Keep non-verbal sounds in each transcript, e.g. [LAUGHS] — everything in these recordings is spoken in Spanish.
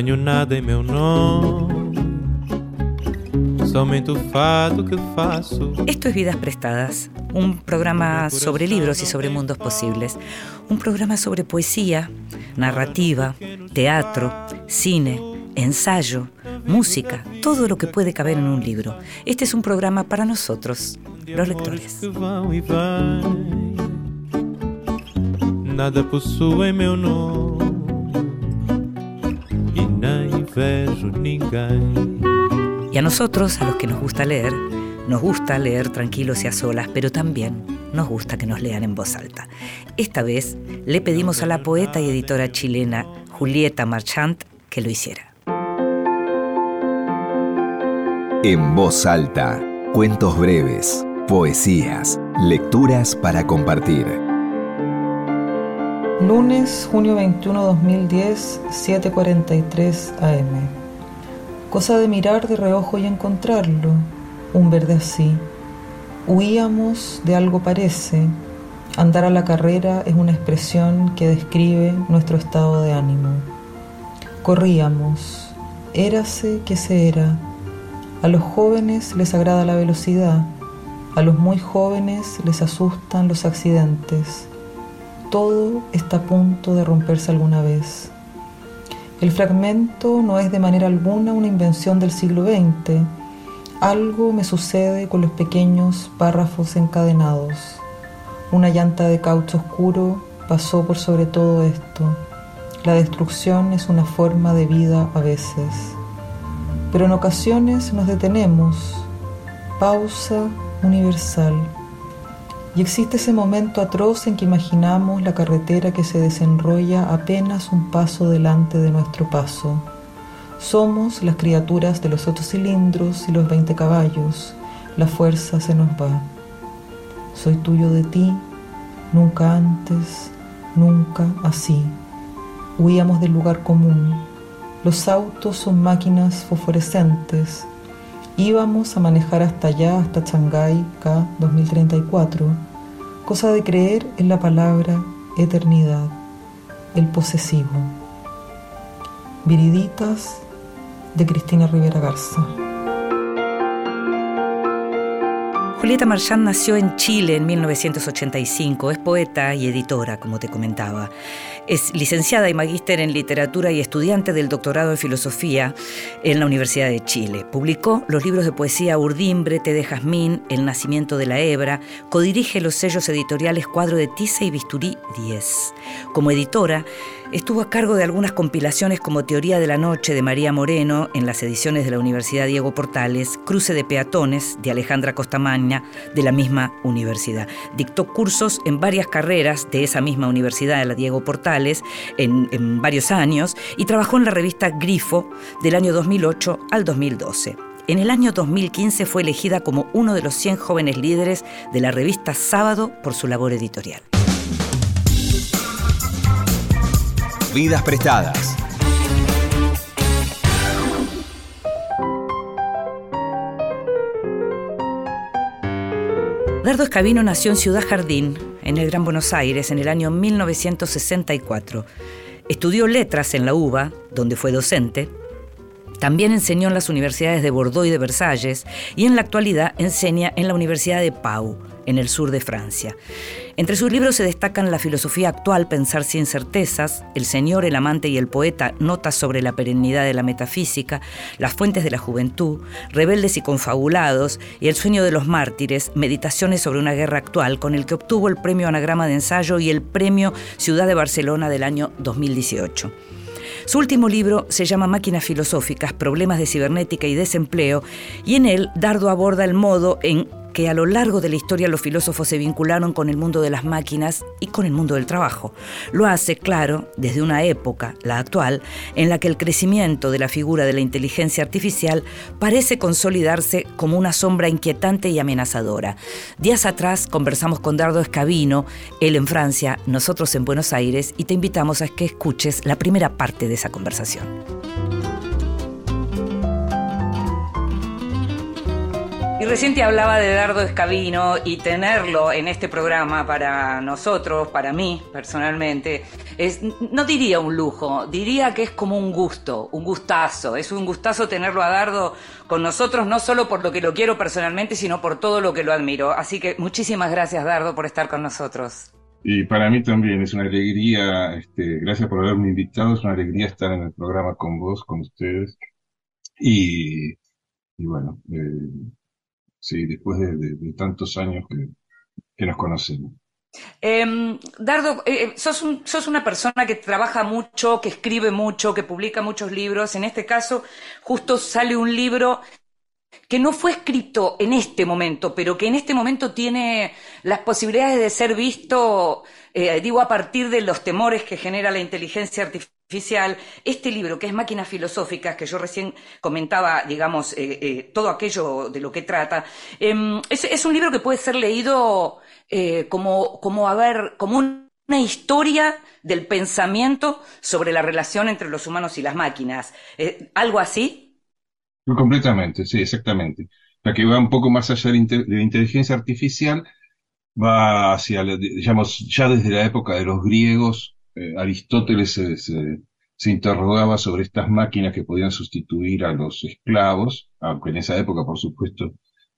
Não tenho nada em meu nome. Somente o fado que faço. Esto es Vidas Prestadas, un programa sobre libros y sobre mundos posibles. Un programa sobre poesía, narrativa, teatro, cine, ensayo, música, todo lo que puede caber en un libro. Este es un programa para nosotros, los lectores. Nada meu Y a nosotros, a los que nos gusta leer, nos gusta leer tranquilos y a solas, pero también nos gusta que nos lean en voz alta. Esta vez le pedimos a la poeta y editora chilena Julieta Marchant que lo hiciera. En voz alta, cuentos breves, poesías, lecturas para compartir. Lunes, junio 21, 2010, 7.43 am. Cosa de mirar de reojo y encontrarlo, un verde así. Huíamos de algo parece. Andar a la carrera es una expresión que describe nuestro estado de ánimo. Corríamos. Érase que se era. A los jóvenes les agrada la velocidad. A los muy jóvenes les asustan los accidentes. Todo está a punto de romperse alguna vez. El fragmento no es de manera alguna una invención del siglo XX. Algo me sucede con los pequeños párrafos encadenados. Una llanta de caucho oscuro pasó por sobre todo esto. La destrucción es una forma de vida a veces. Pero en ocasiones nos detenemos. Pausa universal. Y existe ese momento atroz en que imaginamos la carretera que se desenrolla apenas un paso delante de nuestro paso. Somos las criaturas de los ocho cilindros y los veinte caballos. La fuerza se nos va. Soy tuyo de ti, nunca antes, nunca así. Huíamos del lugar común. Los autos son máquinas fosforescentes. Íbamos a manejar hasta allá, hasta Shanghái K 2034. Cosa de creer en la palabra eternidad, el posesivo. Viriditas de Cristina Rivera Garza. Julieta Marchand nació en Chile en 1985. Es poeta y editora, como te comentaba. Es licenciada y magíster en literatura y estudiante del doctorado en filosofía en la Universidad de Chile. Publicó los libros de poesía Urdimbre, Té de Jazmín, El nacimiento de la hebra. Codirige los sellos editoriales Cuadro de Tiza y Bisturí 10. Como editora, Estuvo a cargo de algunas compilaciones como Teoría de la Noche de María Moreno en las ediciones de la Universidad Diego Portales, Cruce de Peatones de Alejandra Costamagna de la misma universidad. Dictó cursos en varias carreras de esa misma universidad, de la Diego Portales, en, en varios años y trabajó en la revista Grifo del año 2008 al 2012. En el año 2015 fue elegida como uno de los 100 jóvenes líderes de la revista Sábado por su labor editorial. Vidas prestadas. Dardo Escabino nació en Ciudad Jardín, en el Gran Buenos Aires, en el año 1964. Estudió letras en la UBA, donde fue docente. También enseñó en las universidades de Bordeaux y de Versalles y en la actualidad enseña en la Universidad de Pau, en el sur de Francia. Entre sus libros se destacan La filosofía actual, Pensar sin certezas, El Señor, el amante y el poeta, Notas sobre la perennidad de la metafísica, Las fuentes de la juventud, Rebeldes y confabulados y El sueño de los mártires, Meditaciones sobre una guerra actual, con el que obtuvo el premio Anagrama de Ensayo y el premio Ciudad de Barcelona del año 2018. Su último libro se llama Máquinas filosóficas, problemas de cibernética y desempleo, y en él Dardo aborda el modo en que a lo largo de la historia los filósofos se vincularon con el mundo de las máquinas y con el mundo del trabajo. Lo hace, claro, desde una época, la actual, en la que el crecimiento de la figura de la inteligencia artificial parece consolidarse como una sombra inquietante y amenazadora. Días atrás conversamos con Dardo Escabino, él en Francia, nosotros en Buenos Aires, y te invitamos a que escuches la primera parte de esa conversación. Y recién te hablaba de Dardo Escabino y tenerlo en este programa para nosotros, para mí personalmente, no diría un lujo, diría que es como un gusto, un gustazo. Es un gustazo tenerlo a Dardo con nosotros, no solo por lo que lo quiero personalmente, sino por todo lo que lo admiro. Así que muchísimas gracias, Dardo, por estar con nosotros. Y para mí también es una alegría, este, gracias por haberme invitado, es una alegría estar en el programa con vos, con ustedes. Y, y bueno, eh, sí, después de, tantos años que, nos conocemos. Em, Dardo, eh, eh, sos, una persona que trabaja mucho, que escribe mucho, que publica muchos libros. En este caso, justo sale un libro que no fue escrito en este momento, pero que en este momento tiene las posibilidades de ser visto, eh, digo, a partir de los temores que genera la inteligencia artificial este libro, que es Máquinas Filosóficas, que yo recién comentaba, digamos, eh, eh, todo aquello de lo que trata, em, es, un libro que puede ser leído eh, como, como, a como una historia del pensamiento sobre la relación entre los humanos y las máquinas. ¿Algo así? Completamente, sí, exactamente. La que va un poco más allá de la inteligencia artificial, va hacia, digamos, ya desde la época de los griegos, eh, Aristóteles se, interrogaba sobre estas máquinas que podían sustituir a los esclavos, aunque en esa época, por supuesto,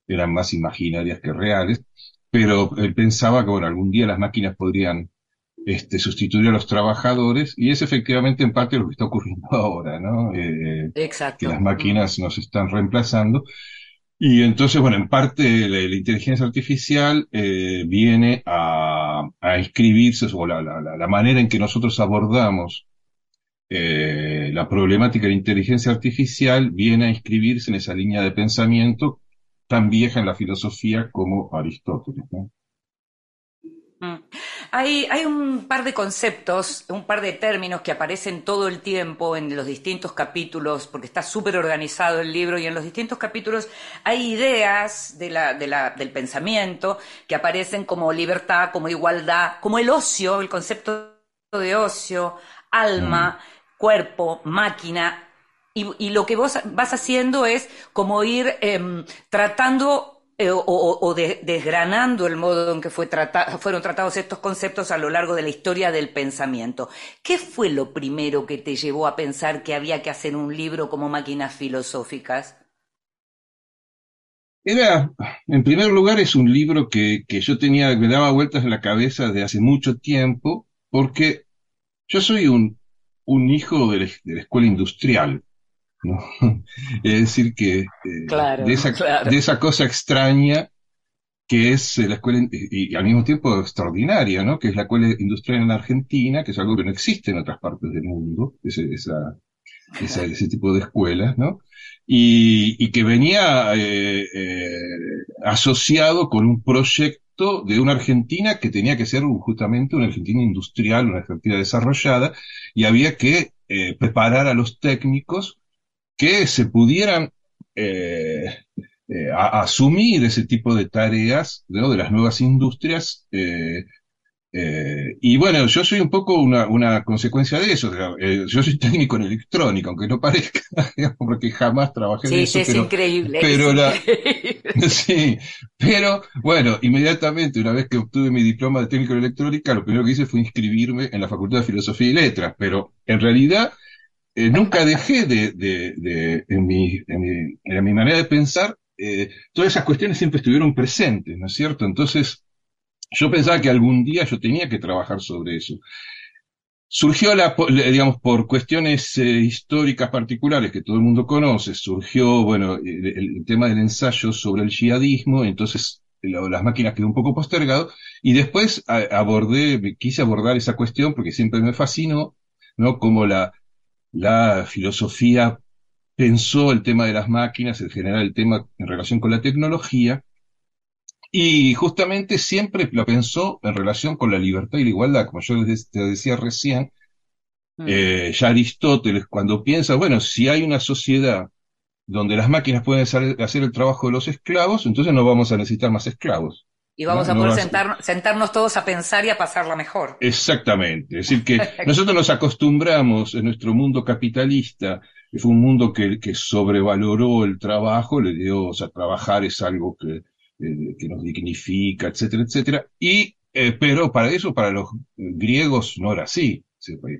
eran más imaginarias que reales, pero él pensaba que, bueno, algún día las máquinas podrían este, sustituir a los trabajadores, y es efectivamente en parte lo que está ocurriendo [LAUGHS] ahora, ¿no? Eh, Exacto. Que las máquinas nos están reemplazando. Y entonces, bueno, en parte la, inteligencia artificial eh, viene a, a, inscribirse, o la, la, manera en que nosotros abordamos eh, la problemática de la inteligencia artificial viene a inscribirse en esa línea de pensamiento tan vieja en la filosofía como Aristóteles. ¿no? Mm. Hay, hay, un par de conceptos, un par de términos que aparecen todo el tiempo en los distintos capítulos, porque está súper organizado el libro y en los distintos capítulos hay ideas de la, de la, del pensamiento que aparecen como libertad, como igualdad, como el ocio, el concepto de ocio, alma, mm. cuerpo, máquina. Y, y, lo que vos vas haciendo es como ir em, tratando eh, o, desgranando el modo en que fue fueron tratados estos conceptos a lo largo de la historia del pensamiento. ¿Qué fue lo primero que te llevó a pensar que había que hacer un libro como máquinas filosóficas? Era, en primer lugar, es un libro que, que yo tenía, me daba vueltas en la cabeza desde hace mucho tiempo, porque yo soy un, un hijo de la escuela industrial. ¿No? [LAUGHS] Es decir, que eh, de, esa, de esa cosa extraña que es la escuela, y, al mismo tiempo extraordinaria, ¿no? Que es la escuela industrial en Argentina, que es algo que no existe en otras partes del mundo, ese, esa, ese tipo de escuelas, ¿no? Y, y que venía eh, eh, asociado con un proyecto de una Argentina que tenía que ser justamente una Argentina industrial, una Argentina desarrollada, y había que preparar a los técnicos que se pudieran eh, eh, asumir ese tipo de tareas de las nuevas industrias. Eh, y bueno, yo soy un poco una, consecuencia de eso. yo soy técnico en electrónica, aunque no parezca, [LAUGHS] porque jamás trabajé en eso. Sí, es increíble. Pero [LAUGHS] [LAUGHS] sí, pero bueno, inmediatamente, una vez que obtuve mi diploma de técnico en electrónica, lo primero que hice fue inscribirme en la Facultad de Filosofía y Letras. Pero en realidad eh, nunca dejé de, de, en, mi, en, mi, manera de pensar, eh, todas esas cuestiones siempre estuvieron presentes, ¿no es cierto? Entonces, yo pensaba que algún día yo tenía que trabajar sobre eso. Surgió, la, digamos, por cuestiones eh, históricas particulares que todo el mundo conoce, surgió, bueno, el, tema del ensayo sobre el yihadismo, entonces las máquinas quedó un poco postergado, y después abordé, quise abordar esa cuestión porque siempre me fascinó, ¿no? Como la, la filosofía pensó el tema de las máquinas, en general el tema en relación con la tecnología, y justamente siempre lo pensó en relación con la libertad y la igualdad, como yo te decía recién, mm. eh, ya Aristóteles cuando piensa, bueno, si hay una sociedad donde las máquinas pueden hacer el trabajo de los esclavos, entonces no vamos a necesitar más esclavos. Y vamos a poder sentarnos todos a pensar y a pasarla mejor. Exactamente. Es decir, que [LAUGHS] nosotros nos acostumbramos en nuestro mundo capitalista fue un mundo que, que sobrevaloró el trabajo, le dio, o sea, trabajar es algo que, eh, que nos dignifica, etcétera, etcétera. Y, eh, pero para eso, para los griegos no era así.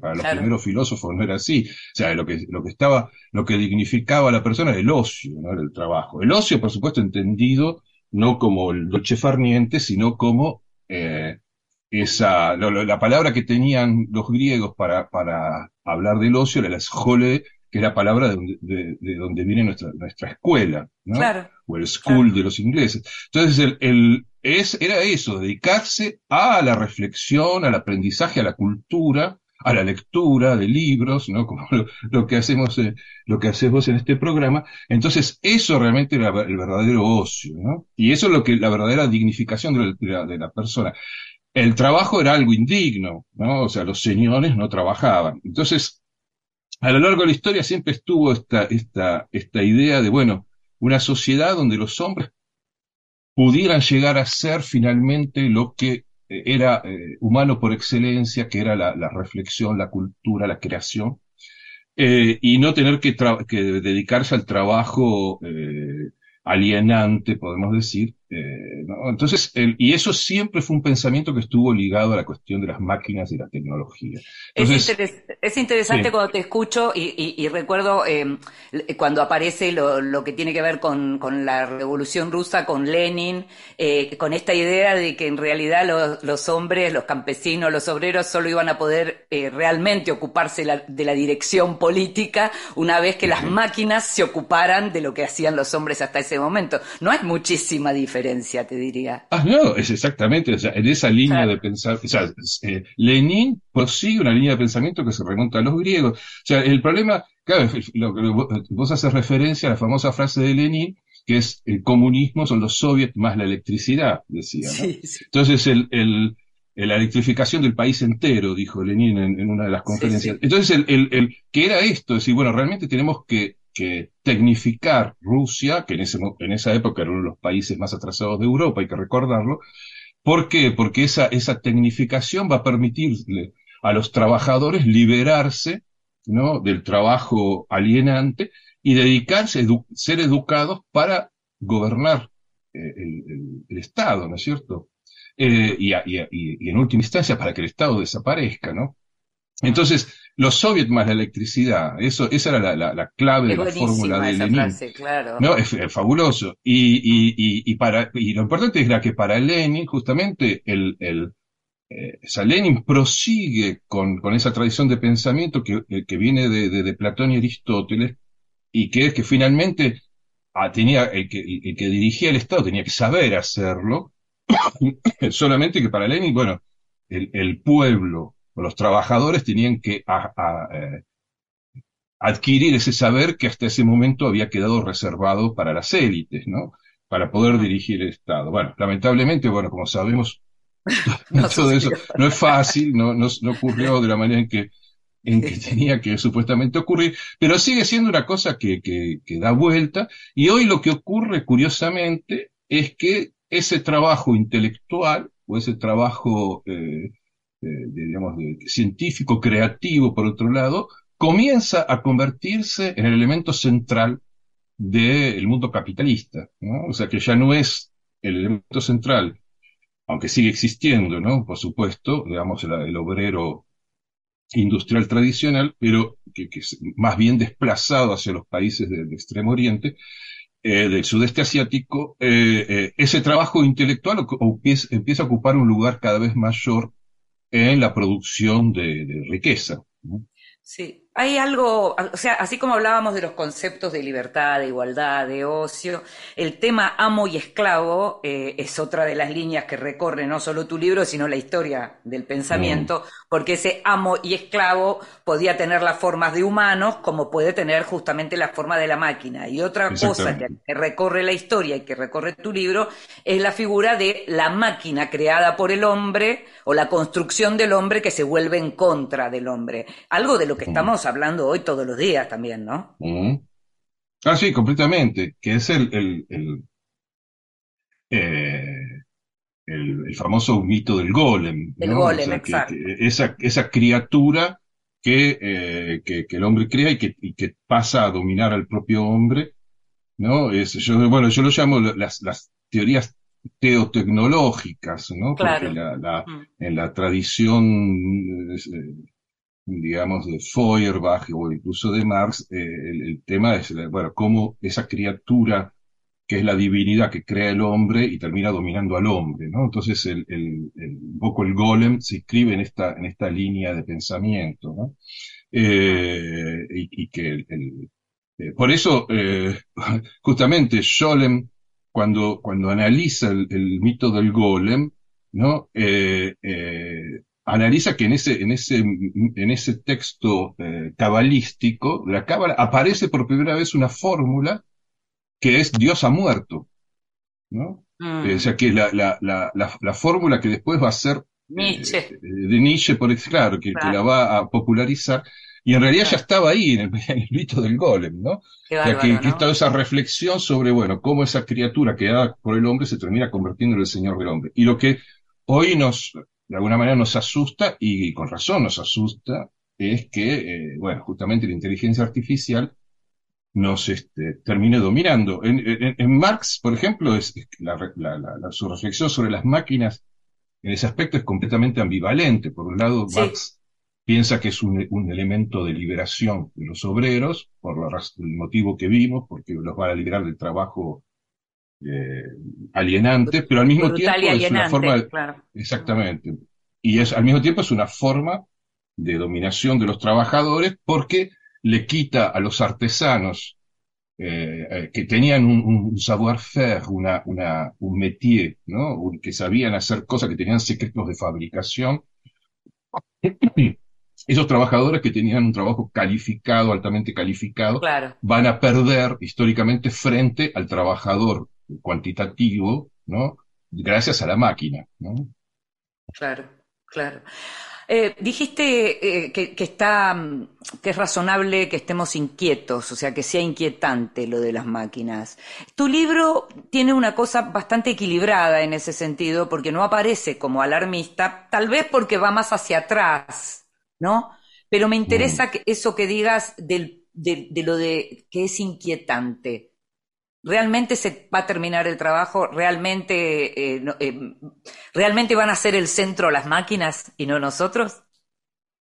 Para los primeros filósofos no era así. O sea, lo que, lo que estaba, lo que dignificaba a la persona era el ocio, no era el trabajo. El ocio, por supuesto, entendido no como el dolce farniente, sino como eh, esa, la palabra que tenían los griegos para, para hablar del ocio era la schole, que es la palabra de donde, de, donde viene nuestra, nuestra escuela, ¿no? o el school de los ingleses. Entonces, el, el, es, era eso, dedicarse a la reflexión, al aprendizaje, a la cultura, a la lectura de libros, ¿no? Como lo, que hacemos, eh, lo que hacemos en este programa. Entonces, eso realmente era el verdadero ocio, ¿no? Y eso es lo que, la verdadera dignificación de la, de la persona. El trabajo era algo indigno, ¿no? O sea, los señores no trabajaban. Entonces, a lo largo de la historia siempre estuvo esta, esta, esta idea de, bueno, una sociedad donde los hombres pudieran llegar a ser finalmente lo que era eh, humano por excelencia, que era la, reflexión, la cultura, la creación, eh, y no tener que, que, dedicarse al trabajo alienante, podemos decir. Eh, Entonces, y eso siempre fue un pensamiento que estuvo ligado a la cuestión de las máquinas y la tecnología. es, interesante cuando te escucho y, recuerdo eh, cuando aparece lo, que tiene que ver con, la revolución rusa, con Lenin, eh, con esta idea de que en realidad los, hombres, los campesinos, los obreros solo iban a poder realmente ocuparse de la dirección política una vez que las máquinas se ocuparan de lo que hacían los hombres hasta ese momento. No hay muchísima diferencia, te diría. Ah, no, es exactamente, o sea, en esa línea de pensar, o sea, eh, Lenin prosigue una línea de pensamiento que se remonta a los griegos. O sea, el problema, claro, lo vos haces referencia a la famosa frase de Lenin, que es el comunismo son los soviets más la electricidad, decía. Entonces, el, el, la electrificación del país entero, dijo Lenin en, una de las conferencias. Entonces, el, el, el, que era esto, es decir, bueno, realmente tenemos que que tecnificar Rusia, que en, ese, en esa época era uno de los países más atrasados de Europa, hay que recordarlo. ¿Por qué? Porque esa, tecnificación va a permitirle a los trabajadores liberarse ¿no? del trabajo alienante y dedicarse, a ser educados para gobernar eh, el, Estado, ¿no es cierto? Eh, y, y, en última instancia para que el Estado desaparezca, ¿no? Entonces, los soviets más la electricidad, eso, esa era la, la, clave de la fórmula de Lenin. No, es, fabuloso. Y, y, y, para, y lo importante es que para Lenin, justamente, el, el, eh, Lenin prosigue con, con, esa tradición de pensamiento que, eh, que viene de, de, Platón y Aristóteles, y que es que finalmente ah, tenía, el que, el que dirigía el Estado tenía que saber hacerlo, [COUGHS] solamente que para Lenin, bueno, el, el pueblo los trabajadores tenían que eh, adquirir ese saber que hasta ese momento había quedado reservado para las élites, ¿no? Para poder dirigir el Estado. Bueno, lamentablemente, bueno, como sabemos, [LAUGHS] todo eso no es fácil, no, no, ocurrió de la manera en que, en que tenía que supuestamente ocurrir, pero sigue siendo una cosa que, que, da vuelta, y hoy lo que ocurre, curiosamente, es que ese trabajo intelectual, o ese trabajo eh, digamos, de científico creativo, por otro lado, comienza a convertirse en el elemento central del mundo capitalista. ¿no? O sea que ya no es el elemento central, aunque sigue existiendo, ¿no? Por supuesto, digamos, el, obrero industrial tradicional, pero que, es más bien desplazado hacia los países del Extremo Oriente, eh, del sudeste asiático, eh, eh, ese trabajo intelectual empieza a ocupar un lugar cada vez mayor en la producción de, de riqueza. Sí, hay algo, o sea, así como hablábamos de los conceptos de libertad, de igualdad, de ocio, el tema amo y esclavo eh, es otra de las líneas que recorre no solo tu libro, sino la historia del pensamiento. Porque ese amo y esclavo podía tener las formas de humanos como puede tener justamente la forma de la máquina. Y otra cosa que, recorre la historia y que recorre tu libro es la figura de la máquina creada por el hombre o la construcción del hombre que se vuelve en contra del hombre. Algo de lo que mm. estamos hablando hoy todos los días también, ¿no? Ah, sí, completamente, que es el, el, el, eh, el, famoso mito del golem. El golem, exacto. esa, esa criatura que, que, el hombre crea y que, y que pasa a dominar al propio hombre, ¿no? Es, yo, bueno, yo lo llamo las, las teorías teotecnológicas, ¿no? Porque la, mm. en la tradición, eh, digamos, de Feuerbach o incluso de Marx, eh, el, tema es, bueno, cómo esa criatura que es la divinidad que crea el hombre y termina dominando al hombre, ¿no? Entonces, el, un poco el golem se inscribe en esta, en esta línea de pensamiento, ¿no? Eh, y, que por eso, [LAUGHS] justamente, Scholem cuando, cuando analiza el, mito del golem, ¿no? Eh, eh, analiza que en ese, en ese, en ese texto eh, cabalístico, la cábala, aparece por primera vez una fórmula que es Dios ha muerto, ¿no? Mm. o sea que la, la, la, la, fórmula que después va a ser Nietzsche. de Nietzsche, por claro, que, que, la va a popularizar, y en realidad ya estaba ahí, en el, [LAUGHS] mito del golem, ¿no? ya que, ¿no? esa reflexión sobre, bueno, cómo esa criatura creada por el hombre se termina convirtiendo en el Señor del hombre. Y lo que hoy nos, de alguna manera nos asusta, y con razón nos asusta, es que, eh, bueno, justamente la inteligencia artificial nos este, termine dominando. En, Marx, por ejemplo, es, la, su reflexión sobre las máquinas en ese aspecto es completamente ambivalente. Por un lado, Marx piensa que es un, elemento de liberación de los obreros, por el motivo que vimos, porque los va a liberar del trabajo eh, alienante, pero al mismo tiempo es una forma exactamente, y es al mismo tiempo es una forma de dominación de los trabajadores porque le quita a los artesanos eh, eh, que tenían un, savoir-faire, una, una, un métier, ¿no? que sabían hacer cosas, que tenían secretos de fabricación, [CLEARS THROAT] esos trabajadores que tenían un trabajo calificado, altamente calificado, van a perder históricamente frente al trabajador cuantitativo, ¿no? Gracias a la máquina, ¿no? Claro, claro. Eh, dijiste eh, que, está, que es razonable que estemos inquietos, o sea, que sea inquietante lo de las máquinas. Tu libro tiene una cosa bastante equilibrada en ese sentido, porque no aparece como alarmista, tal vez porque va más hacia atrás ¿no? Pero me interesa que eso que digas de, lo de que es inquietante. ¿Realmente se va a terminar el trabajo? ¿Realmente, eh, eh, ¿realmente van a ser el centro las máquinas y no nosotros?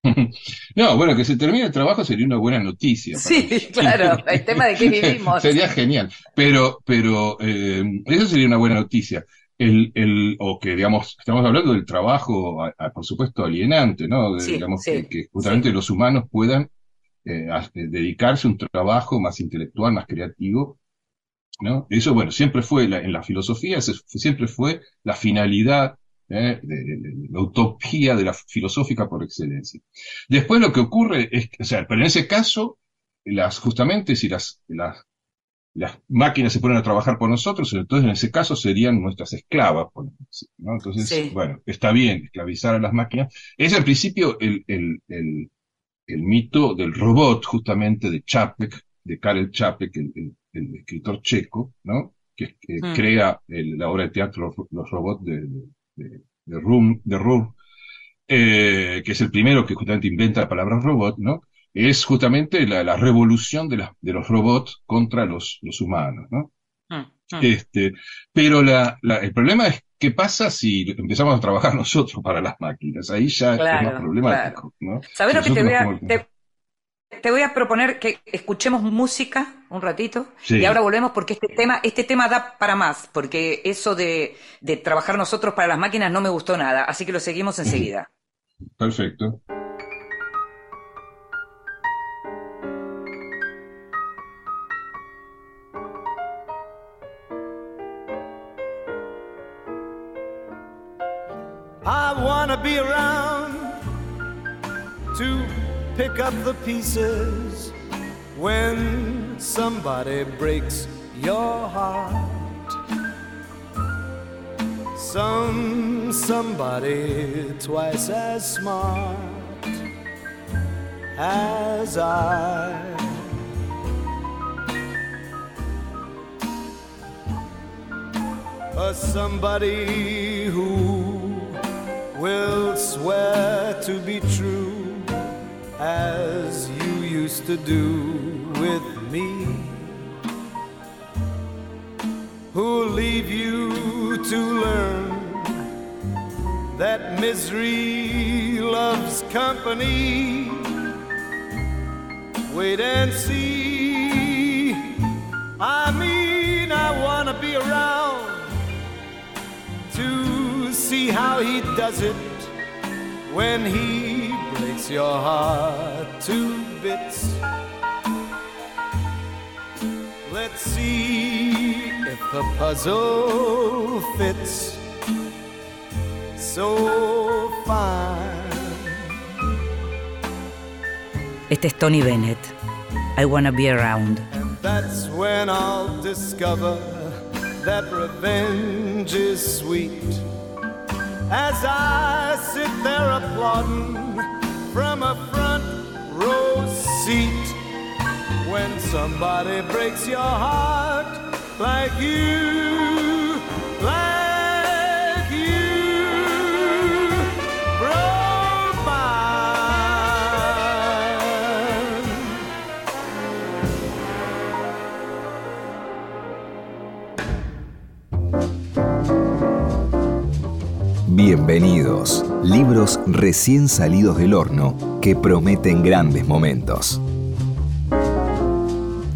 [LAUGHS] No, bueno, que se termine el trabajo sería una buena noticia. Sí, [LAUGHS] claro, el tema de que [LAUGHS] vivimos. sería genial, pero, pero eh, eso sería una buena noticia el, el, o que, digamos, estamos hablando del trabajo, por supuesto, alienante, ¿no? digamos, que, justamente los humanos puedan eh, dedicarse a un trabajo más intelectual, más creativo, ¿no? Eso, bueno, siempre fue, en la filosofía, siempre fue la finalidad, ¿eh? de, la utopía de la filosófica por excelencia. Después lo que ocurre es, o sea, pero en ese caso, las, justamente si las, las las máquinas se ponen a trabajar por nosotros, entonces en ese caso serían nuestras esclavas. ¿no? Entonces, bueno, está bien esclavizar a las máquinas. Es al principio el, el, el, el, mito del robot, justamente de Čapek, de Karel Čapek, el, el escritor checo, ¿no? que, hmm. crea la obra de teatro Los, robots de, de, de, Rum eh, que es el primero que justamente inventa la palabra robot, ¿no? es justamente la, revolución de, de, los robots contra los, los humanos, ¿no? Mm, mm. Este, pero la, el problema es qué pasa si empezamos a trabajar [LAUGHS] nosotros para las máquinas. Ahí ya es más problemático. ¿no? ¿Sabes lo que te voy, a, te, voy a proponer que escuchemos música un ratito y ahora volvemos porque este tema, este tema da para más, porque eso de, de trabajar nosotros para las máquinas no me gustó nada, así que lo seguimos enseguida. [CLEARS THROAT] Perfecto. wanna be around to pick up the pieces when somebody breaks your heart. Some somebody twice as smart as I. A somebody who will swear to be true as you used to do with me. Who'll leave you to learn that misery loves company? Wait and see. I mean, I wanna be around to see how he does it when he breaks your heart to bits. Let's see if the puzzle fits so fine. Este es Tony Bennett. I wanna be around. And that's when I'll discover that revenge is sweet. As I sit there applauding from a front row seat. When somebody breaks your heart like you, like you broke mine. Bienvenidos, libros recién salidos del horno que prometen grandes momentos.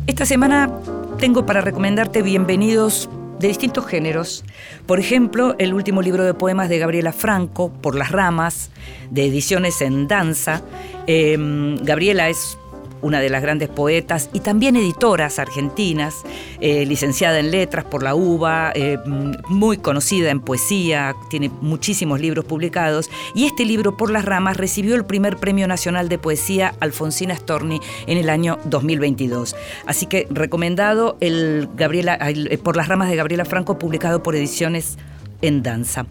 Esta semana tengo para recomendarte bienvenidos de distintos géneros. Por ejemplo, el último libro de poemas de Gabriela Franco, Por las ramas, de ediciones en danza. Eh, Gabriela es una de las grandes poetas y también editoras argentinas, eh, licenciada en letras por la UBA, eh, muy conocida en poesía, tiene muchísimos libros publicados y este libro Por las ramas recibió el primer Premio Nacional de Poesía Alfonsina Storni en el año 2022. Así que recomendado el el Por las ramas de Gabriela Franco publicado por Ediciones en danza.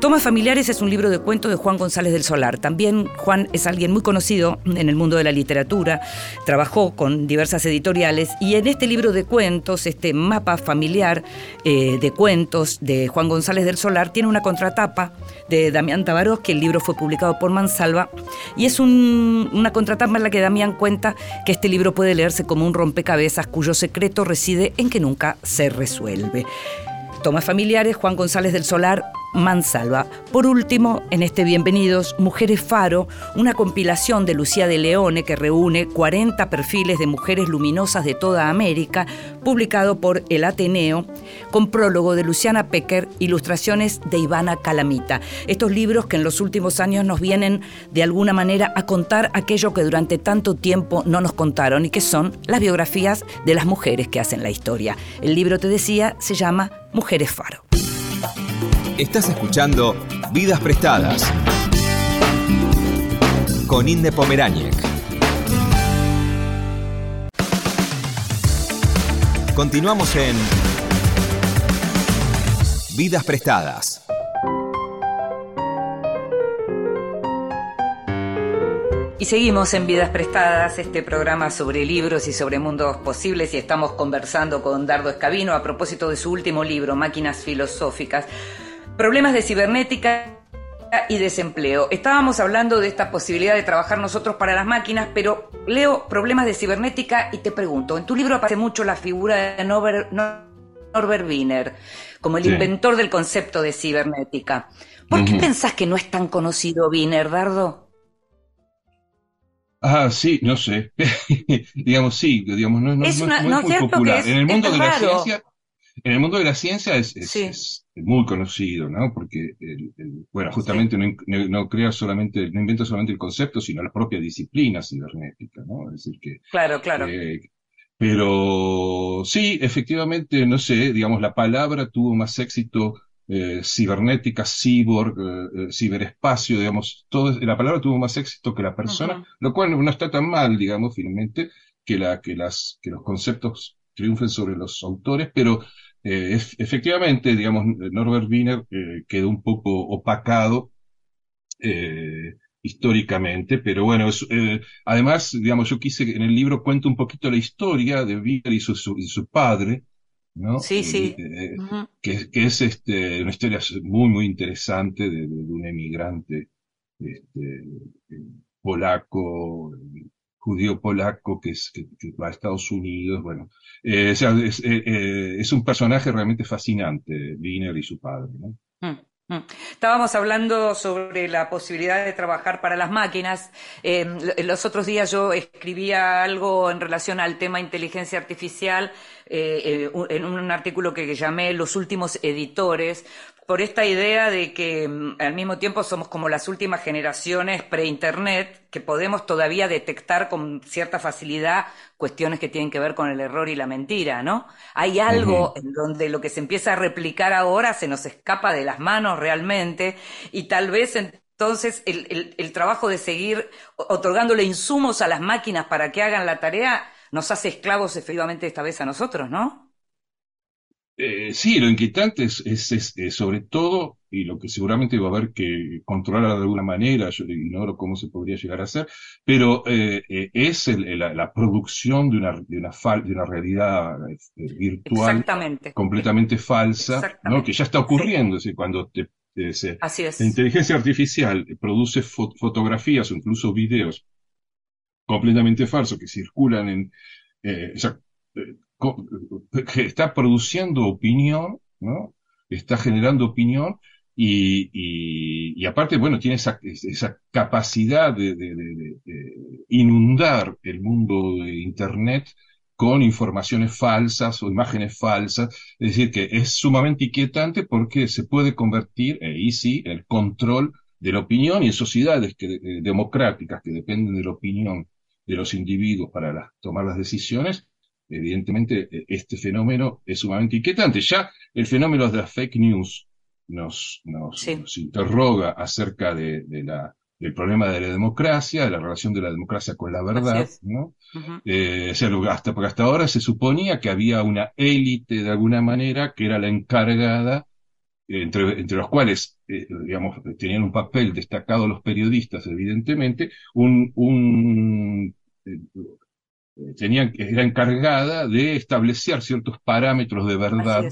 Tomas Familiares es un libro de cuentos de Juan González del Solar. También Juan es alguien muy conocido en el mundo de la literatura, trabajó con diversas editoriales y en este libro de cuentos, este mapa familiar eh, de cuentos de Juan González del Solar, tiene una contratapa de Damián Tabarós, que el libro fue publicado por Mansalva, y es un, una contratapa en la que Damián cuenta que este libro puede leerse como un rompecabezas cuyo secreto reside en que nunca se resuelve. Tomas familiares, Juan González del Solar, Mansalva. Por último, en este Bienvenidos, Mujeres Faro, una compilación de Lucía de Leone que reúne 40 perfiles de mujeres luminosas de toda América, publicado por el Ateneo, con prólogo de Luciana Pecker, ilustraciones de Ivana Calamita. Estos libros que en los últimos años nos vienen de alguna manera a contar aquello que durante tanto tiempo no nos contaron y que son las biografías de las mujeres que hacen la historia. El libro, te decía, se llama Mujeres Faro. Estás escuchando Vidas Prestadas con Inde Pomeráñez. Continuamos en Vidas Prestadas. Y seguimos en Vidas Prestadas, este programa sobre libros y sobre mundos posibles, y estamos conversando con Dardo Escabino a propósito de su último libro, Máquinas Filosóficas, Problemas de Cibernética y Desempleo. Estábamos hablando de esta posibilidad de trabajar nosotros para las máquinas, pero leo Problemas de Cibernética y te pregunto, en tu libro aparece mucho la figura de Norbert, Norbert Wiener como el Sí. inventor del concepto de cibernética. ¿Por qué pensás que no es tan conocido Wiener, Dardo? Ah, sí, no sé. [LAUGHS] Digamos, sí, digamos, no, no- Es una- no ¿no es muy popular. que es- En el mundo de la raro? ciencia, en el mundo de la ciencia es, es- Sí. es muy conocido, ¿no? Porque, el- el- bueno, justamente no, in- no- no crea solamente, no inventa solamente el concepto, sino la propia disciplina cibernética, ¿no? Es decir, que Claro, claro. Eh, pero sí, efectivamente, no sé, digamos, la palabra tuvo más éxito eh, cibernética, cyborg, eh, eh, ciberespacio, digamos, todo, la palabra tuvo más éxito que la persona, lo cual no está tan mal, digamos, finalmente, que, la, que, las, que los conceptos triunfen sobre los autores, pero eh, ef- efectivamente, digamos, Norbert Wiener eh, quedó un poco opacado eh, históricamente, pero bueno, es, además, digamos, yo quise, en el libro cuento un poquito la historia de Wiener y su, su, y su padre, ¿no? Sí, sí. Eh, Ujú. que, que es este, una historia muy, muy interesante de, de- un emigrante este, polaco, judío polaco que, es, va a Estados Unidos, bueno, eh, es, eh, eh, es, un personaje realmente fascinante, Wiener y su padre. Mm. Mm. Estábamos hablando sobre la posibilidad de trabajar para las máquinas. Eh, los otros días yo escribía algo en relación al tema inteligencia artificial en un artículo que llamé Los últimos editores, por esta idea de que mm, al mismo tiempo somos como las últimas generaciones pre-internet, que podemos todavía detectar con cierta facilidad cuestiones que tienen que ver con el error y la mentira, ¿no? Hay algo en donde lo que se empieza a replicar ahora se nos escapa de las manos realmente y tal vez entonces el, el trabajo de seguir otorgándole insumos a las máquinas para que hagan la tarea nos hace esclavos efectivamente esta vez a nosotros, ¿no? Eh, sí, lo inquietante es, es, eh, sobre todo, y lo que seguramente va a haber que controlar de alguna manera, yo ignoro cómo se podría llegar a hacer, pero eh, es la, producción de una, de una, de una realidad virtual completamente falsa, ¿no? que ya está ocurriendo, es decir, cuando te, la inteligencia artificial produce fotografías o incluso videos completamente falsos que circulan en, que está produciendo opinión, ¿no? Está generando opinión y, y, aparte, bueno, tiene esa, esa capacidad de, inundar el mundo de Internet con informaciones falsas o imágenes falsas. Es decir, que es sumamente inquietante porque se puede convertir, eh, y sí, el control de la opinión y en sociedades eh, democráticas que dependen de la opinión de los individuos para tomar las decisiones, evidentemente e, este fenómeno es sumamente inquietante. Ya el fenómeno de las fake news nos, nos, interroga acerca de, la, del problema de la democracia, de la relación de la democracia con la verdad, ¿no? Eh, hasta, porque hasta ahora se suponía que había una élite de alguna manera que era la encargada, entre, entre los cuales, eh, digamos, tenían un papel destacado los periodistas, evidentemente, un, un eh, tenían, era encargada de establecer ciertos parámetros de verdad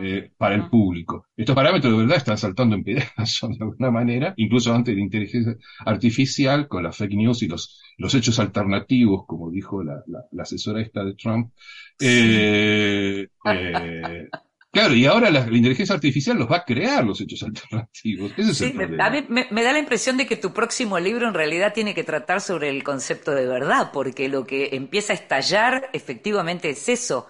eh, para el público. Estos parámetros de verdad están saltando en pedazos [LAUGHS] de alguna manera, incluso antes de la inteligencia artificial, con las fake news y los, los hechos alternativos, como dijo la, la, asesora esta de Trump. Eh, eh, Claro, y ahora la, inteligencia artificial los va a crear los hechos alternativos. sí, A mí me, da la impresión de que tu próximo libro en realidad tiene que tratar sobre el concepto de verdad, porque lo que empieza a estallar efectivamente es eso,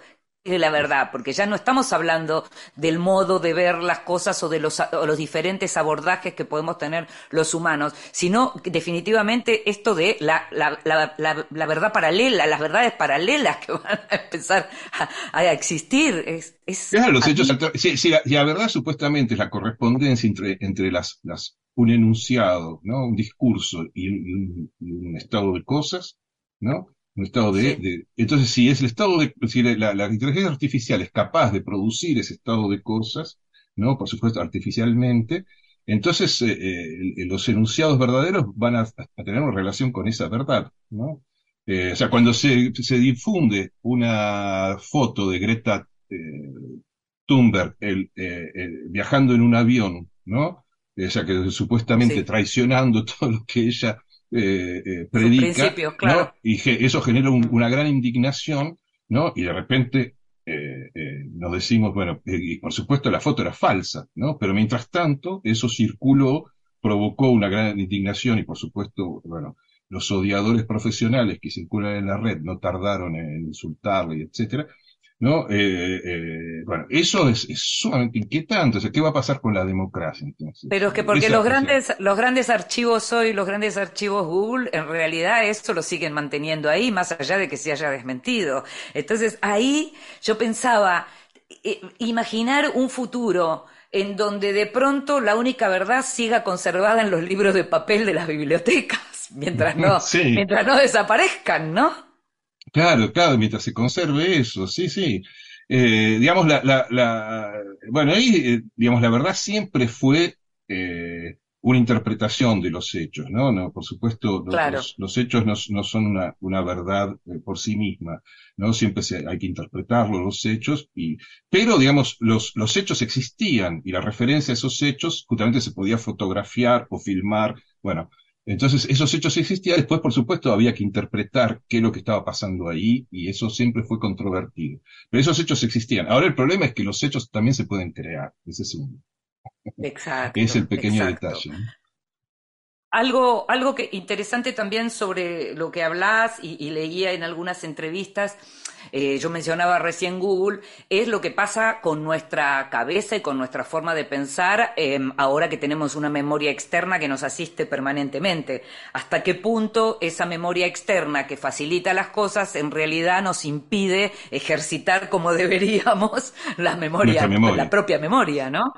de la verdad, porque ya no estamos hablando del modo de ver las cosas o de los, los diferentes abordajes que podemos tener los humanos, sino definitivamente esto de la, la, la, la verdad paralela, las verdades paralelas que van a empezar a, existir. Es, es claro, los hechos si, la, verdad supuestamente es la correspondencia entre, entre las, las, un enunciado, ¿no? un discurso y un estado de cosas, ¿no? Un estado de, entonces si es el estado de si la, inteligencia artificial es capaz de producir ese estado de cosas no por supuesto artificialmente entonces eh, eh, los enunciados verdaderos van a, tener una relación con esa verdad no eh, o sea cuando se, se difunde una foto de Greta Thunberg el, viajando en un avión no o sea que supuestamente traicionando [LAUGHS] todo lo que ella eh, eh, predica, y eso genera una gran indignación, ¿no? Y de repente eh, nos decimos, bueno, y por supuesto la foto era falsa, ¿no? Pero mientras tanto, eso circuló, provocó una gran indignación y por supuesto, bueno, los odiadores profesionales que circulan en la red no tardaron en insultarle, etcétera, ¿no? Eh, eh, bueno, eso es, sumamente inquietante. O sea, ¿qué va a pasar con la democracia entonces? Pero es que porque los grandes, los grandes archivos hoy, los grandes archivos Google, en realidad esto lo siguen manteniendo ahí, más allá de que se haya desmentido. Entonces, ahí yo pensaba, eh, imaginar un futuro en donde de pronto la única verdad siga conservada en los libros de papel de las bibliotecas, [LAUGHS] mientras no, mientras no desaparezcan, ¿no? Claro, claro, mientras se conserve eso, sí, sí. Eh, digamos, la, la, la, bueno, ahí, eh, digamos, la verdad siempre fue eh, una interpretación de los hechos, ¿no? no por supuesto, los, los, hechos no, no, son una, una verdad por sí misma, ¿no? Siempre se, hay que interpretarlos, los hechos, y, pero, digamos, los, los hechos existían y la referencia a esos hechos justamente se podía fotografiar o filmar, bueno, Entonces, esos hechos existían, después, por supuesto, había que interpretar qué es lo que estaba pasando ahí, y eso siempre fue controvertido. Pero esos hechos existían. Ahora el problema es que los hechos también se pueden crear, ese es un... Exacto. es el pequeño detalle. Algo, algo que interesante también sobre lo que hablas y leía en algunas entrevistas eh, yo mencionaba recién Google, es lo que pasa con nuestra cabeza y con nuestra forma de pensar em, ahora que tenemos una memoria externa que nos asiste permanentemente. ¿Hasta qué punto esa memoria externa que facilita las cosas en realidad nos impide ejercitar como [LAUGHS] deberíamos la memoria, la propia memoria, ¿no?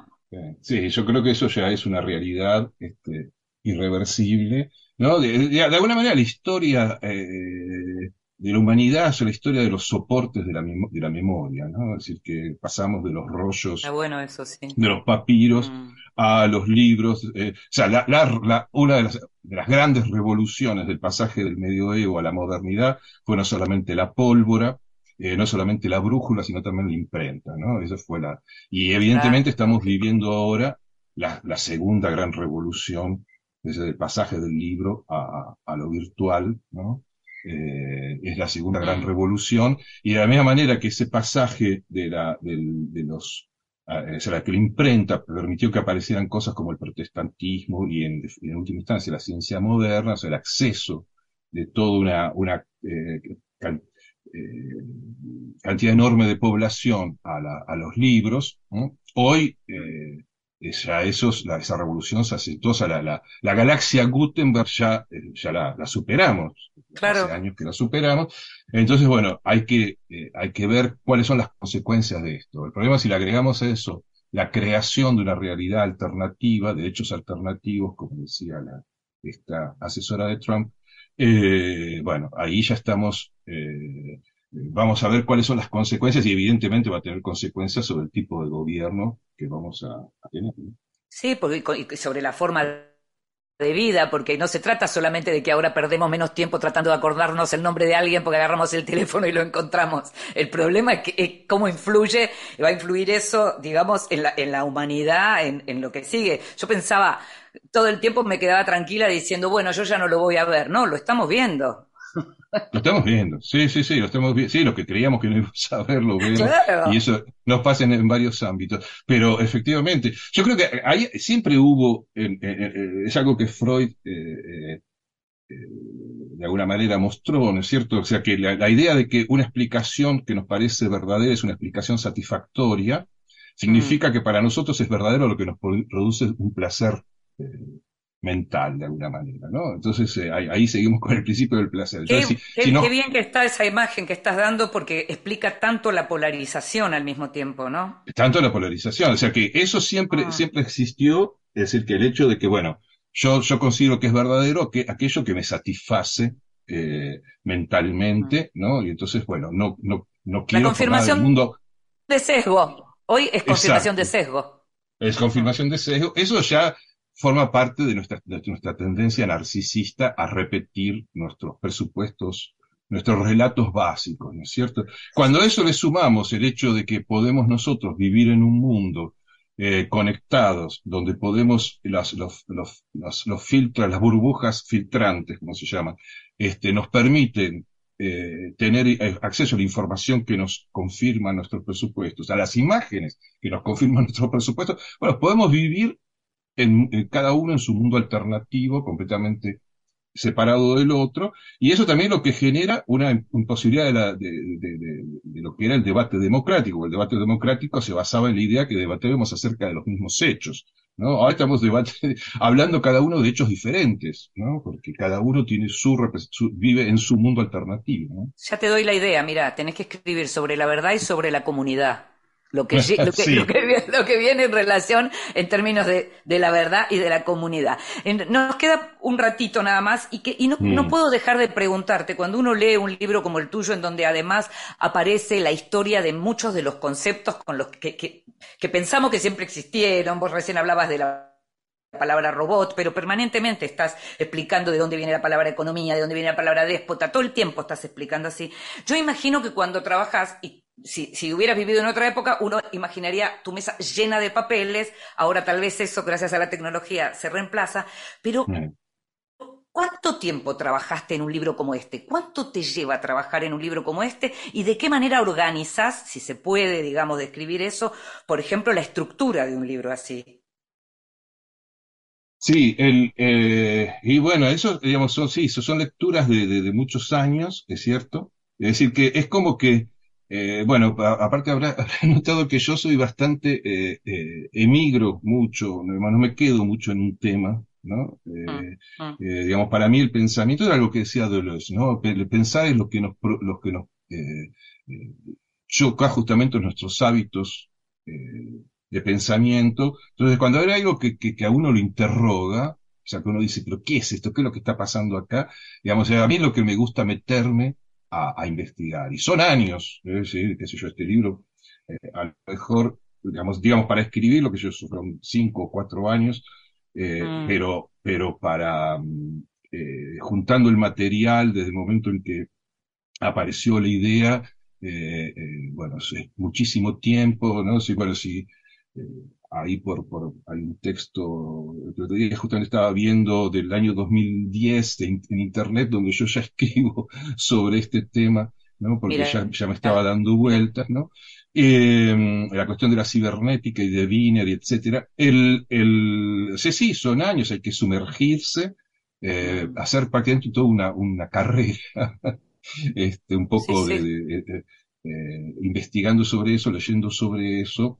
Sí, yo creo que eso ya es una realidad este, irreversible. ¿no? De, alguna manera la historia eh, de la humanidad es la historia de los soportes de la, de la memoria, ¿no? Es decir, que pasamos de los rollos, bueno eso, sí. de los papiros mm. a los libros. Eh, o sea, la, la, una de las, de las, grandes revoluciones del pasaje del medioevo a la modernidad fue no solamente la pólvora, eh, no solamente la brújula, sino también la imprenta, ¿no? Fue la... Y evidentemente estamos viviendo ahora la, la, segunda gran revolución desde el pasaje del libro a, a lo virtual, ¿no? Eh, es la segunda gran revolución, y de la misma manera que ese pasaje de, la, de, los, o sea, que la imprenta permitió que aparecieran cosas como el protestantismo y en, última instancia la ciencia moderna, o sea, el acceso de toda una, una eh, eh, cantidad enorme de población a, la, a los libros, hoy ya esos, la, esa revolución se aceptó, la, la, la, galaxia Gutenberg ya, eh, ya la, la superamos, claro. hace años que la superamos, entonces bueno, hay que, eh, hay que ver cuáles son las consecuencias de esto. El problema es si le agregamos a eso la creación de una realidad alternativa, de hechos alternativos, como decía la, esta asesora de Trump, eh, bueno, ahí ya estamos eh, vamos a ver cuáles son las consecuencias y evidentemente va a tener consecuencias sobre el tipo de gobierno que vamos a, tener. Sí, porque sobre la forma de vida, porque no se trata solamente de que ahora perdemos menos tiempo tratando de acordarnos el nombre de alguien porque agarramos el teléfono y lo encontramos. El problema es, que, cómo influye, va a influir eso, digamos, en la, en la humanidad, en lo que sigue. Yo pensaba, todo el tiempo me quedaba tranquila diciendo, bueno, yo ya no lo voy a ver. No, lo estamos viendo. [LAUGHS] Lo estamos viendo, sí, sí, sí, lo estamos viendo, sí, lo que creíamos que no íbamos a ver, lo vemos, y eso nos pasa en, varios ámbitos, pero efectivamente, yo creo que hay, siempre hubo, es algo que Freud eh, eh, eh, de alguna manera mostró, ¿no es cierto? O sea, que la, idea de que una explicación que nos parece verdadera es una explicación satisfactoria, significa mm. que para nosotros es verdadero lo que nos produce un placer mental de alguna manera, ¿no? Entonces eh, ahí, seguimos con el principio del placer. Qué, bien que está esa imagen que estás dando porque explica tanto la polarización al mismo tiempo, ¿no? Tanto la polarización, o sea que eso siempre, ah. siempre existió, es decir, que el hecho de que, bueno, yo, yo considero que es verdadero que, aquello que me satisface eh, mentalmente. ¿no? Y entonces, bueno, no, no, no quiero la confirmación mundo... de sesgo. Hoy es confirmación de sesgo. Es confirmación de sesgo. Eso ya forma parte de nuestra, nuestra tendencia narcisista a repetir nuestros presupuestos, nuestros relatos básicos, ¿no es cierto? Cuando a eso le sumamos el hecho de que podemos nosotros vivir en un mundo eh, conectados, donde podemos, las, los, los, filtros, las burbujas filtrantes, como se llaman, este, nos permiten eh, tener eh, acceso a la información que nos confirma nuestros presupuestos, a las imágenes que nos confirman [LAUGHS] nuestros presupuestos, bueno, podemos vivir en, cada uno en su mundo alternativo, completamente separado del otro, y eso también lo que genera una imposibilidad de, lo que era el debate democrático. El debate democrático se basaba en la idea que debatemos acerca de los mismos hechos. ¿no? Ahora estamos debate, [LAUGHS] hablando cada uno de hechos diferentes, ¿no? porque cada uno tiene su, vive en su mundo alternativo. Ya te doy la idea, mira, tenés que escribir sobre la verdad y sobre la comunidad. Lo que, [LAUGHS] lo, que, lo, que, viene en relación en términos de, de, la verdad y de la comunidad. Nos queda un ratito nada más y, que, y no, no, puedo dejar de preguntarte, cuando uno lee un libro como el tuyo, en donde además aparece la historia de muchos de los conceptos con los que, que, que pensamos que siempre existieron, vos recién hablabas de la palabra robot, pero permanentemente estás explicando de dónde viene la palabra economía, de dónde viene la palabra déspota, todo el tiempo estás explicando así. Yo imagino que cuando trabajas y si, si, hubieras vivido en otra época, uno imaginaría tu mesa llena de papeles, ahora tal vez eso, gracias a la tecnología, se reemplaza, pero ¿Cuánto tiempo trabajaste en un libro como este? ¿Cuánto te lleva trabajar en un libro como este? ¿Y de qué manera organizas, si se puede, digamos, describir eso, por ejemplo, la estructura de un libro así? Sí, el, eh, y bueno, eso, digamos, son, sí, son lecturas de, muchos años, es cierto. Es decir, que es como que, eh, bueno, aparte [LAUGHS] habrá, notado que yo soy bastante, eh, emigro mucho, no, me quedo mucho en un tema, ¿no? Mm, mm. digamos, para mí el pensamiento era algo que decía Deleuze, ¿no? El pensar es lo que nos, lo que nos choca justamente nuestros hábitos de pensamiento. Entonces, cuando hay algo que, que, a uno lo interroga, o sea, que uno dice, pero ¿qué es esto? ¿Qué es lo que está pasando acá? Digamos, a mí es lo que me gusta meterme a, investigar. Y son años, es decir, qué sé yo, este libro, eh, a lo mejor, digamos, digamos, para escribir lo que yo fueron cinco o cuatro años, eh, mm. pero, pero para, mm, eh, juntando el material desde el momento en que apareció la idea, bueno, muchísimo tiempo, ¿no? Sí, bueno, si ahí por, por, hay un texto, el otro día justamente estaba viendo del año 2010 en, internet donde yo ya [LAUGHS] escribo sobre este tema, ¿no? Porque ya, ya, me estaba dando vueltas, ¿no? Eh, la cuestión de la cibernética y de Wiener etcétera. El, el, sí, sí, son años, hay que sumergirse, eh, hacer prácticamente toda una, una carrera, [LAUGHS] este, un poco de, eh, investigando sobre eso, leyendo sobre eso,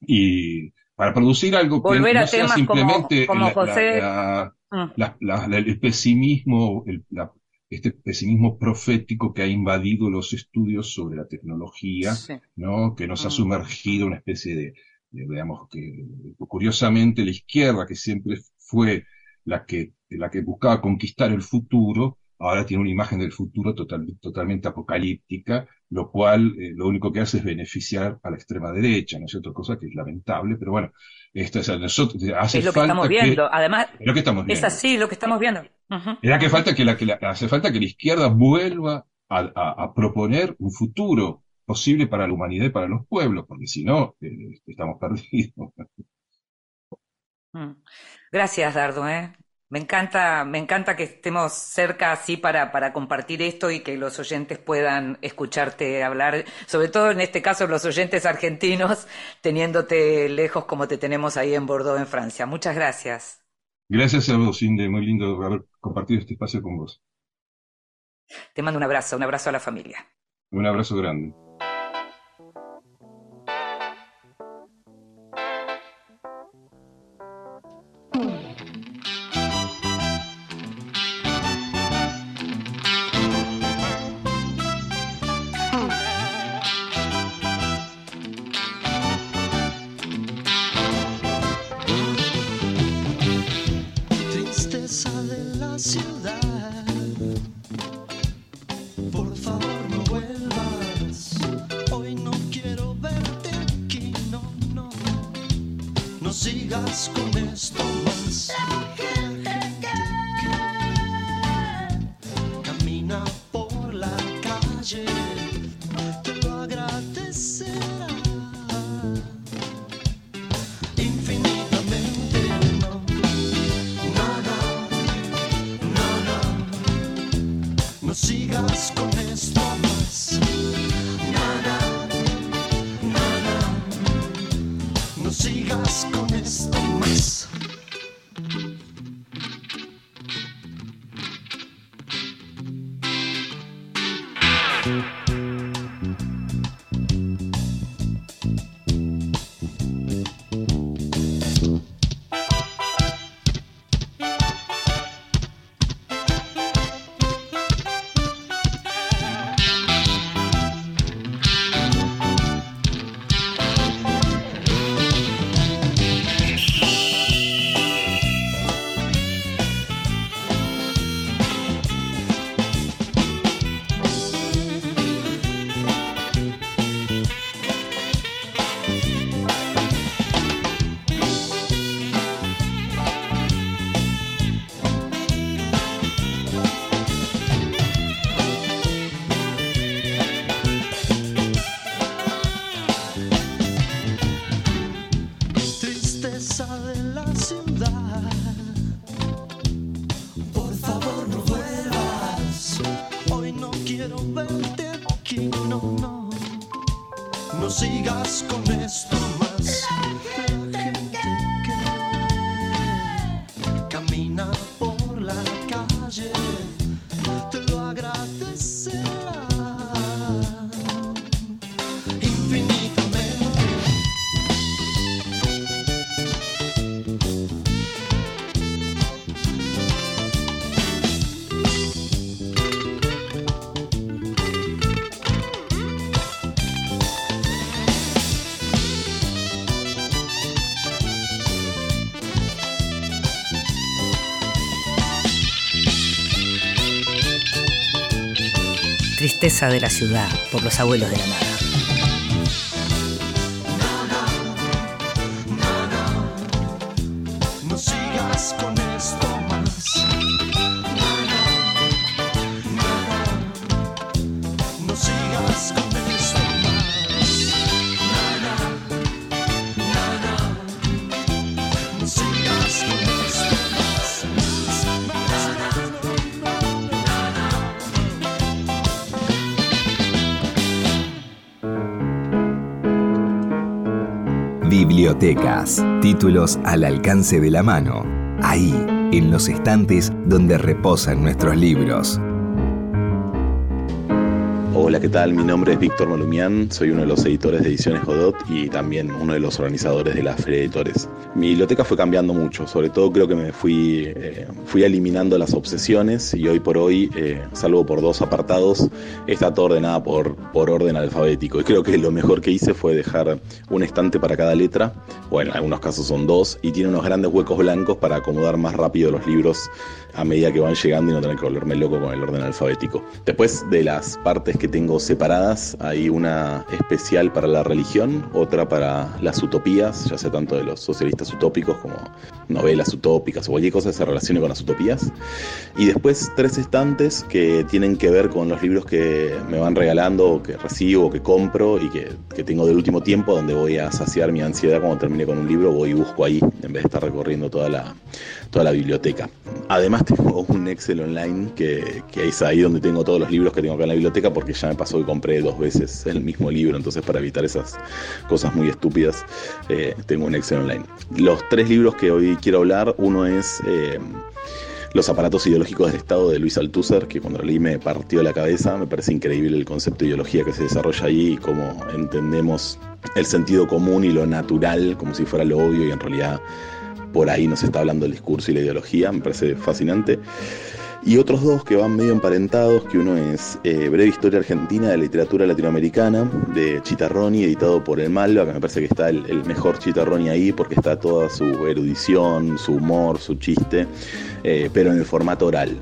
y para producir algo que no sea simplemente el pesimismo, este pesimismo profético que ha invadido los estudios sobre la tecnología, ¿no? que nos ha mm. sumergido una especie de, digamos, que curiosamente la izquierda, que siempre fue la que, la que buscaba conquistar el futuro, ahora tiene una imagen del futuro total, totalmente apocalíptica, lo cual eh, lo único que hace es beneficiar a la extrema derecha, ¿no es cierto? Cosa que es lamentable, pero bueno, esto es, nosotros, hace es lo que estamos viendo, además, es, lo que estamos viendo. es así lo que estamos viendo. Era que falta que la, que hace falta que la izquierda vuelva a, proponer un futuro posible para la humanidad y para los pueblos, porque si no, eh, estamos perdidos. Mm. Gracias, Dardo. ¿eh? Me encanta, me encanta que estemos cerca así para, para compartir esto y que los oyentes puedan escucharte hablar, sobre todo en este caso los oyentes argentinos, teniéndote lejos como te tenemos ahí en Bordeaux, en Francia. Muchas gracias. Gracias a vos, Inde. Muy lindo haber compartido este espacio con vos. Te mando un abrazo, un abrazo a la familia. Un abrazo grande. De la ciudad por los abuelos de la nada. Bibliotecas. Títulos al alcance de la mano. Ahí, en los estantes donde reposan nuestros libros. Hola, ¿qué tal? Mi nombre es Víctor Molumián, soy uno de los editores de Ediciones Godot y también uno de los organizadores de la Feria Editores. Mi biblioteca fue cambiando mucho, sobre todo creo que me fui, eh, fui eliminando las obsesiones y hoy por hoy, eh, salvo por dos apartados, está todo ordenada por, por orden alfabético. Y creo que lo mejor que hice fue dejar un estante para cada letra, o en algunos casos son dos, y tiene unos grandes huecos blancos para acomodar más rápido los libros a medida que van llegando y no tener que volverme loco con el orden alfabético. Después de las partes que tengo separadas, hay una especial para la religión, otra para las utopías, ya sea tanto de los socialistas utópicos como novelas utópicas o cualquier cosa que se relacione con las utopías. Y después tres estantes que tienen que ver con los libros que me van regalando, o que recibo, o que compro y que, que tengo del último tiempo, donde voy a saciar mi ansiedad cuando termine con un libro, voy y busco ahí, en vez de estar recorriendo toda la, toda la biblioteca. Además tengo un Excel online que, que es ahí donde tengo todos los libros que tengo acá en la biblioteca porque ya me pasó que compré dos veces el mismo libro, entonces para evitar esas cosas muy estúpidas eh, tengo un Excel online. Los tres libros que hoy quiero hablar, uno es... eh, los aparatos ideológicos del Estado de Luis Althusser, que cuando lo leí me partió la cabeza, me parece increíble el concepto de ideología que se desarrolla ahí y cómo entendemos el sentido común y lo natural como si fuera lo obvio y en realidad por ahí nos está hablando el discurso y la ideología, me parece fascinante. Y otros dos que van medio emparentados, que uno es eh, Breve Historia Argentina de Literatura Latinoamericana, de Chitarroni, editado por El Malva, que me parece que está el, el mejor Chitarroni ahí, porque está toda su erudición, su humor, su chiste, eh, pero en el formato oral.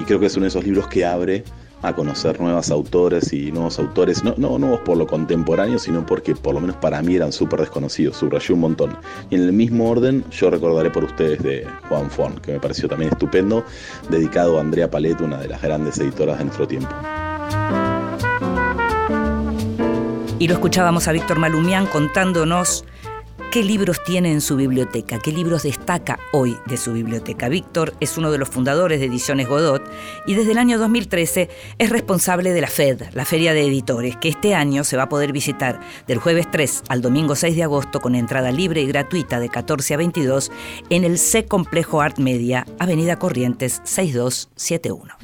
Y creo que es uno de esos libros que abre a conocer nuevas autores y nuevos autores, no, no nuevos por lo contemporáneo, sino porque por lo menos para mí eran súper desconocidos, subrayé un montón. Y en el mismo orden, yo recordaré por ustedes de Juan Fon, que me pareció también estupendo, dedicado a Andrea Palet, una de las grandes editoras de nuestro tiempo. Y lo escuchábamos a Víctor Malumián contándonos qué libros tiene en su biblioteca, qué libros destaca hoy de su biblioteca. Víctor es uno de los fundadores de Ediciones Godot y desde el año 2013 es responsable de la FED, la Feria de Editores, que este año se va a poder visitar del jueves 3 al domingo 6 de agosto con entrada libre y gratuita de 14 a 22 en el C Complejo Art Media, Avenida Corrientes 6271.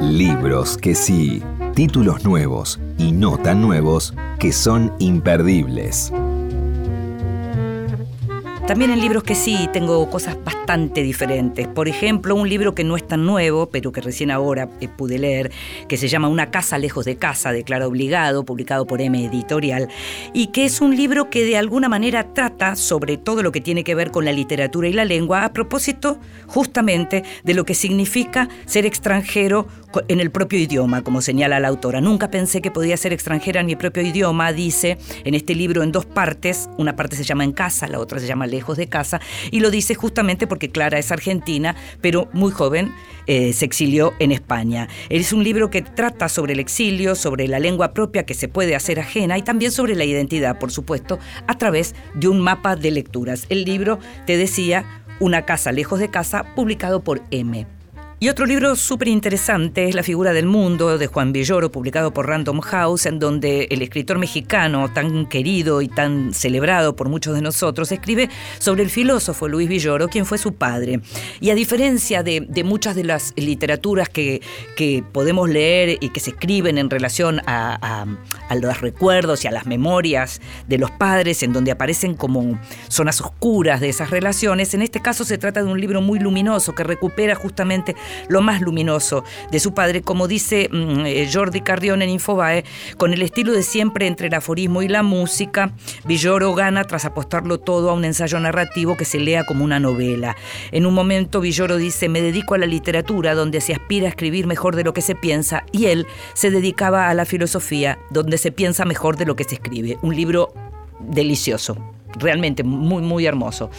Libros que sí, títulos nuevos y no tan nuevos que son imperdibles. También en libros que sí tengo cosas bastante diferentes. Por ejemplo, un libro que no es tan nuevo, pero que recién ahora eh, pude leer, que se llama Una casa lejos de casa, de Clara Obligado, publicado por M Editorial, y que es un libro que de alguna manera trata sobre todo lo que tiene que ver con la literatura y la lengua, a propósito justamente de lo que significa ser extranjero en el propio idioma, como señala la autora. Nunca pensé que podía ser extranjera en mi propio idioma, dice en este libro en dos partes. Una parte se llama En casa, la otra se llama Lejos de casa, y lo dice justamente porque Clara es argentina, pero muy joven eh, se exilió en España. Es un libro que trata sobre el exilio, sobre la lengua propia que se puede hacer ajena y también sobre la identidad, por supuesto, a través de un mapa de lecturas. El libro, te decía, Una casa lejos de casa, publicado por M. Y otro libro súper interesante es La figura del mundo de Juan Villoro, publicado por Random House, en donde el escritor mexicano, tan querido y tan celebrado por muchos de nosotros, escribe sobre el filósofo Luis Villoro, quien fue su padre. Y a diferencia de, muchas de las literaturas que, que, podemos leer y que se escriben en relación a, a los recuerdos y a las memorias de los padres, en donde aparecen como zonas oscuras de esas relaciones, en este caso se trata de un libro muy luminoso que recupera justamente lo más luminoso de su padre, como dice mm, eh, Jordi Carrión en Infobae, con el estilo de siempre entre el aforismo y la música, Villoro gana tras apostarlo todo a un ensayo narrativo que se lea como una novela. En un momento Villoro dice, me dedico a la literatura donde se aspira a escribir mejor de lo que se piensa y él se dedicaba a la filosofía donde se piensa mejor de lo que se escribe. Un libro delicioso, realmente muy, muy hermoso.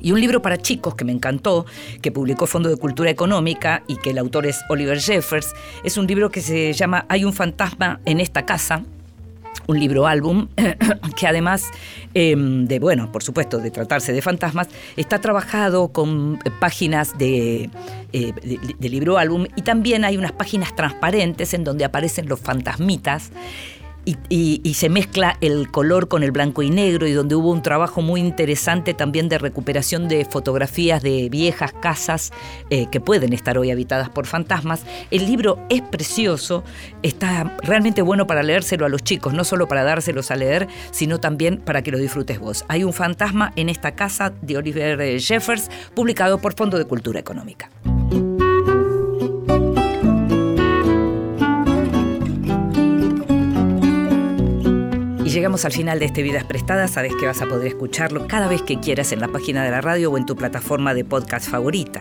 Y un libro para chicos que me encantó, que publicó Fondo de Cultura Económica y que el autor es Oliver Jeffers, es un libro que se llama Hay un fantasma en esta casa, un libro álbum [COUGHS] que además em, de, bueno, por supuesto, de tratarse de fantasmas, está trabajado con páginas de, eh, de libro álbum y también hay unas páginas transparentes en donde aparecen los fantasmitas y, se mezcla el color con el blanco y negro y donde hubo un trabajo muy interesante también de recuperación de fotografías de viejas casas eh, que pueden estar hoy habitadas por fantasmas. El libro es precioso, está realmente bueno para leérselo a los chicos, no solo para dárselos a leer, sino también para que lo disfrutes vos. Hay un fantasma en esta casa de Oliver Jeffers, publicado por Fondo de Cultura Económica. Y llegamos al final de este Vidas Prestadas. Sabes que vas a poder escucharlo cada vez que quieras en la página de la radio o en tu plataforma de podcast favorita.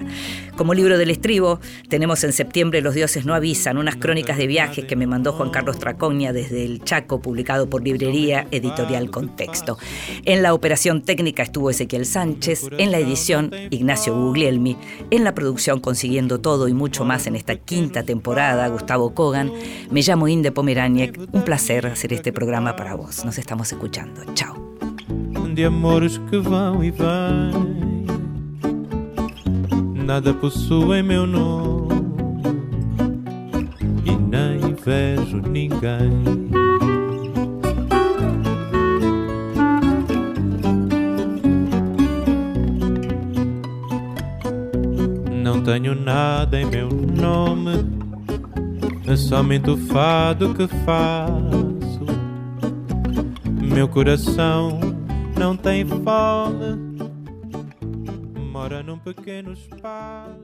Como libro del estribo, tenemos en septiembre Los dioses no avisan, unas crónicas de viajes que me mandó Juan Carlos Tracoña desde el Chaco, publicado por Librería Editorial Contexto. En la operación técnica estuvo Ezequiel Sánchez, en la edición Ignacio Guglielmi, en la producción consiguiendo todo y mucho más en esta quinta temporada Gustavo Kogan. Me llamo Inde Pomeraniec. Un placer hacer este programa para vos. Nos estamos escuchando. Chao. De amores que vão e vêm, nada possui meu nome e nem vejo ninguém. Não tenho nada em meu nome, é somente o fado que faz meu coração não tem fome, mora num pequeno espaço.